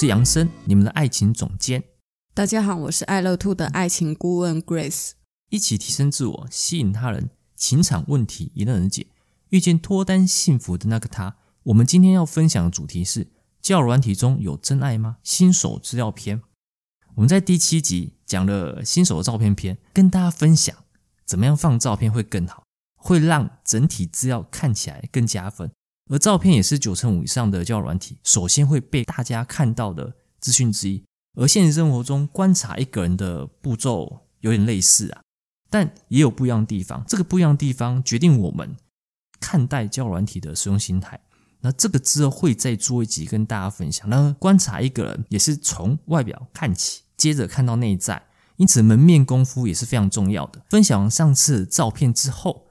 是杨森，你们的爱情总监。大家好，我是爱乐 Two 的爱情顾问 Grace。一起提升自我，吸引他人，情场问题迎刃而解，遇见脱单幸福的那个他。我们今天要分享的主题是：交友软体中有真爱吗？新手资料篇。我们在第七集讲了新手的照片篇，跟大家分享怎么样放照片会更好，会让整体资料看起来更加分。而照片也是九成五以上的交友软体首先会被大家看到的资讯之一。而现实生活中观察一个人的步骤有点类似啊，但也有不一样的地方。这个不一样的地方决定我们看待交友软体的使用心态。那这个之后会再做一集跟大家分享。那观察一个人也是从外表看起，接着看到内在，因此门面功夫也是非常重要的。分享上次照片之后，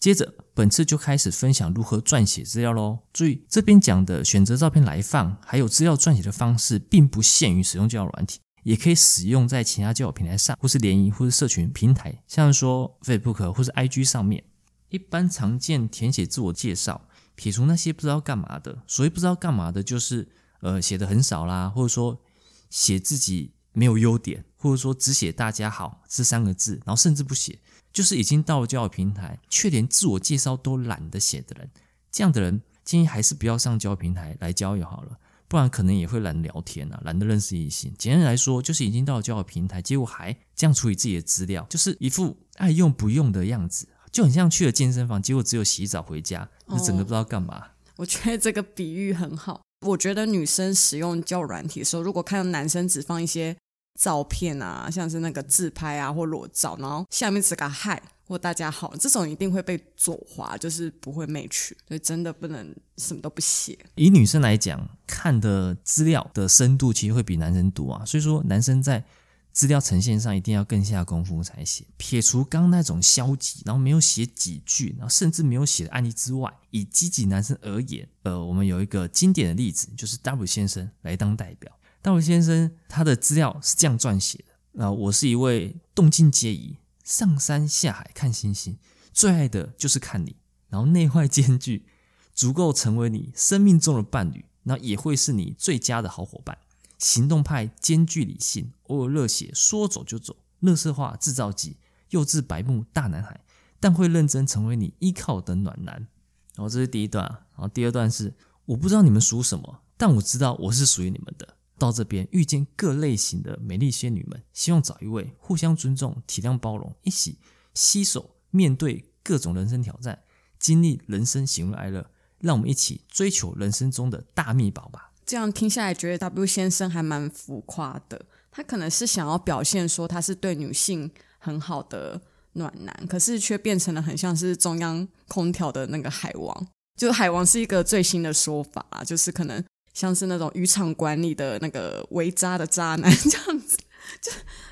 接着。本次就开始分享如何撰写资料喽。注意，这边讲的选择照片来放，还有资料撰写的方式，并不限于使用交友软体，也可以使用在其他交友平台上，或是联谊，或是社群平台，像说 Facebook 或是 IG 上面。一般常见填写自我介绍，撇除那些不知道干嘛的，所谓不知道干嘛的，就是呃写的很少啦，或者说写自己没有优点，或者说只写大家好这三个字，然后甚至不写。就是已经到了交友平台，却连自我介绍都懒得写的人，这样的人建议还是不要上交友平台来交友好了，不然可能也会懒得聊天啊，懒得认识异性。简单来说，就是已经到了交友平台，结果还这样处理自己的资料，就是一副爱用不用的样子，就很像去了健身房，结果只有洗澡回家，那整个不知道干嘛。哦，我觉得这个比喻很好。我觉得女生使用交友软体的时候，如果看到男生只放一些。照片啊，像是那个自拍啊或裸照，然后下面只个嗨或大家好，这种一定会被左滑，就是不会 match，所以真的不能什么都不写。以女生来讲，看的资料的深度其实会比男生多啊，所以说男生在资料呈现上一定要更下功夫才行。撇除刚那种消极，然后没有写几句，然后甚至没有写的案例之外，以积极男生而言，呃，我们有一个经典的例子，就是 W 先生来当代表。大卫先生他的资料是这样撰写的：啊，我是一位动静皆宜，上山下海看星星，最爱的就是看你，然后内外兼具，足够成为你生命中的伴侣，那也会是你最佳的好伙伴。行动派兼具理性，偶尔热血，说走就走，乐色化制造机，幼稚白目大男孩，但会认真成为你依靠的暖男。然后这是第一段，然后第二段是我不知道你们属什么，但我知道我是属于你们的。到这边遇见各类型的美丽仙女们，希望找一位互相尊重、体谅包容，一起携手面对各种人生挑战，经历人生喜怒哀乐。让我们一起追求人生中的大秘宝吧。这样听下来，觉得 W 先生还蛮浮夸的。他可能是想要表现说他是对女性很好的暖男，可是却变成了很像是中央空调的那个海王。就海王是一个最新的说法啊，就是可能。像是那种渔场管理的那个围渣的渣男 这样子，就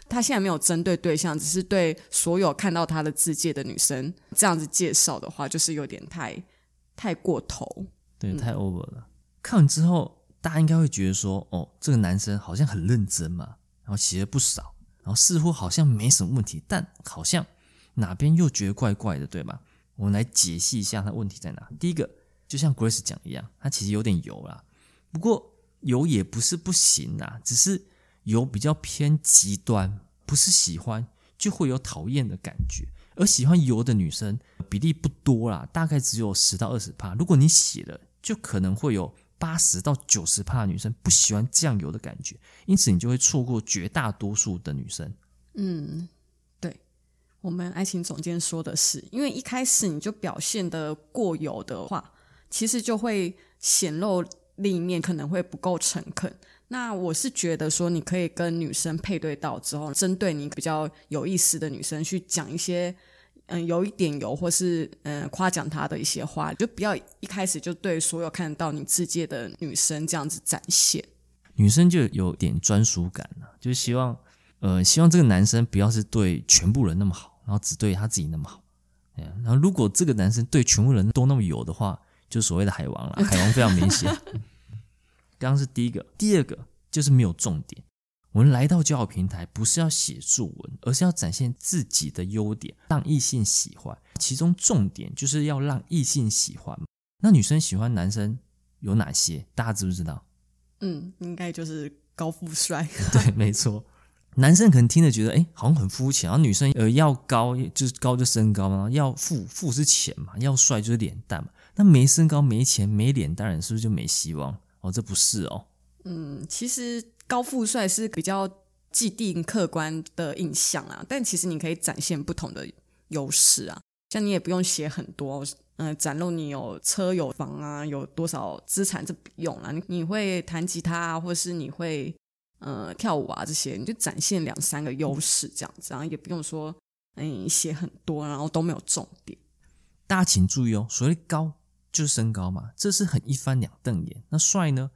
他现在没有针对对象，只是对所有看到他的自介的女生这样子介绍的话，就是有点太太过头，对，太 over 了。嗯。看完之后，大家应该会觉得说，哦，这个男生好像很认真嘛，然后写了不少，然后似乎好像没什么问题，但好像哪边又觉得怪怪的，对吧？我们来解析一下他问题在哪。第一个，就像 Grace 讲一样，他其实有点油啦。不过油也不是不行啊，只是油比较偏极端，不是喜欢就会有讨厌的感觉。而喜欢油的女生比例不多啦，大概只有十到二十帕。如果你写了，就可能会有八十到九十帕的女生不喜欢酱油的感觉，因此你就会错过绝大多数的女生。嗯，对，我们爱情总监说的是，因为一开始你就表现得过油的话，其实就会显露。另一面可能会不够诚恳，那我是觉得说，你可以跟女生配对到之后，针对你比较有意思的女生去讲一些嗯有一点油，或是嗯夸奖她的一些话，就不要一开始就对所有看到你自介的女生这样子展现。女生就有点专属感了，就希望呃希望这个男生不要是对全部人那么好，然后只对他自己那么好。然后如果这个男生对全部人都那么有的话，就所谓的海王了，海王非常明显。刚刚是第一个，第二个就是没有重点。我们来到交友平台，不是要写作文，而是要展现自己的优点，让异性喜欢。其中重点就是要让异性喜欢。那女生喜欢男生有哪些？大家知不知道？嗯，应该就是高富帅。对，没错。男生可能听着觉得，哎，好像很肤浅。然后女生呃要高，就是高就身高嘛；要富，富是钱嘛；要帅就是脸蛋嘛。那没身高、没钱、没脸当然，是不是就没希望？哦，这不是哦。嗯，其实。高富帅是比较既定客观的印象啊，但其实你可以展现不同的优势啊。像你也不用写很多，嗯、呃，展露你有车有房啊，有多少资产，这不用了。你你会弹吉他啊，或是你会呃跳舞啊这些，你就展现两三个优势这样子，然后也不用说嗯写很多，然后都没有重点。大家请注意哦，所谓高就是身高嘛，这是很一翻两瞪眼。那帅呢？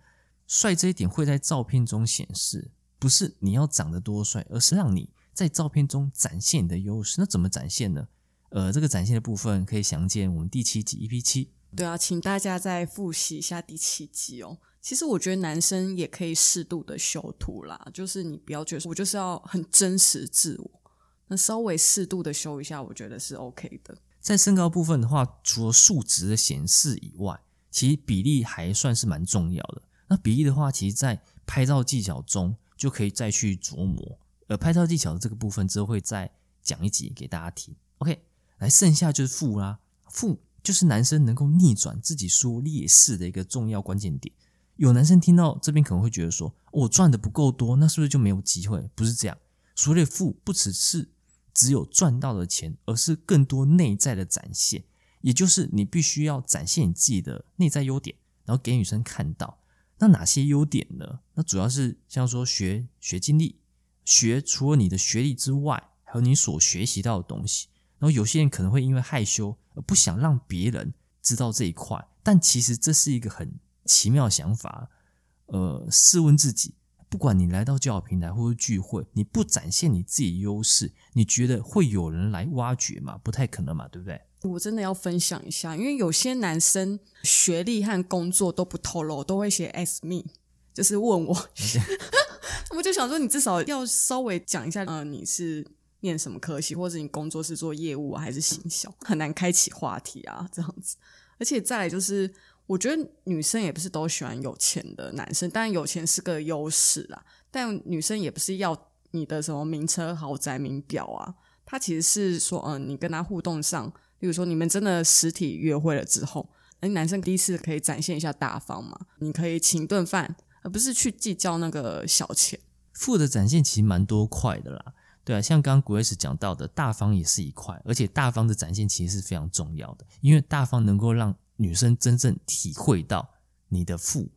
帅这一点会在照片中显示，不是你要长得多帅，而是让你在照片中展现你的优势。那怎么展现呢？呃，这个展现的部分可以详见我们第七集 EP 七。对啊，请大家再复习一下第七集哦。其实我觉得男生也可以适度的修图啦，就是你不要觉得我就是要很真实自我，那稍微适度的修一下，我觉得是 OK 的。在身高部分的话，除了数值的显示以外，其实比例还算是蛮重要的。那比例的话，其实，在拍照技巧中就可以再去琢磨。而拍照技巧的这个部分，之后会再讲一集给大家听。OK，来，剩下就是富啦。富就是男生能够逆转自己说劣势的一个重要关键点。有男生听到这边可能会觉得说，我赚的不够多，那是不是就没有机会？不是这样。所谓的富，不只是只有赚到的钱，而是更多内在的展现。也就是你必须要展现你自己的内在优点，然后给女生看到。那哪些优点呢？那主要是像说学学经历，学除了你的学历之外，还有你所学习到的东西。然后有些人可能会因为害羞而不想让别人知道这一块，但其实这是一个很奇妙的想法。呃，试问自己，不管你来到交友平台或者聚会，你不展现你自己优势，你觉得会有人来挖掘吗？不太可能嘛，对不对？我真的要分享一下，因为有些男生学历和工作都不透露，都会写 ask me，就是问我。我就想说，你至少要稍微讲一下，呃，你是念什么科系，或者你工作是做业务啊，还是行销？很难开启话题啊，这样子。而且再来就是，我觉得女生也不是都喜欢有钱的男生，当然有钱是个优势啦，但女生也不是要你的什么名车、豪宅、名表啊，她其实是说，嗯、你跟他互动上。比如说，你们真的实体约会了之后，哎，男生第一次可以展现一下大方嘛？你可以请顿饭，而不是去计较那个小钱。富的展现其实蛮多块的啦，对啊，像刚刚 Grace 讲到的，大方也是一块，而且大方的展现其实是非常重要的，因为大方能够让女生真正体会到你的富。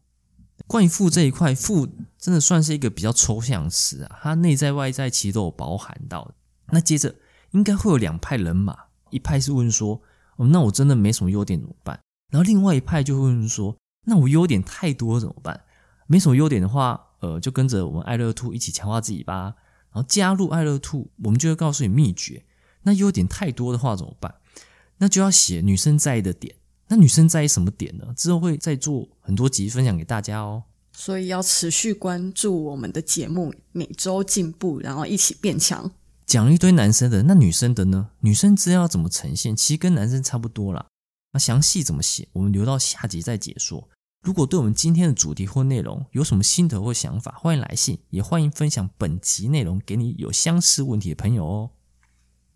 关于富这一块，富真的算是一个比较抽象词啊，它内在外在其实都有包含到。那接着应该会有两派人马。一派是问说，哦，那我真的没什么优点怎么办？然后另外一派就会问说，那我优点太多怎么办？没什么优点的话，呃，就跟着我们爱乐兔一起强化自己吧。然后加入爱乐兔我们就会告诉你秘诀。那优点太多的话怎么办？那就要写女生在意的点。那女生在意什么点呢？之后会再做很多集分享给大家哦。所以要持续关注我们的节目，每周进步，然后一起变强。讲了一堆男生的，那女生的呢？女生资料怎么呈现？其实跟男生差不多啦。那详细怎么写？我们留到下集再解说。如果对我们今天的主题或内容有什么心得或想法，欢迎来信，也欢迎分享本集内容给你有相似问题的朋友哦。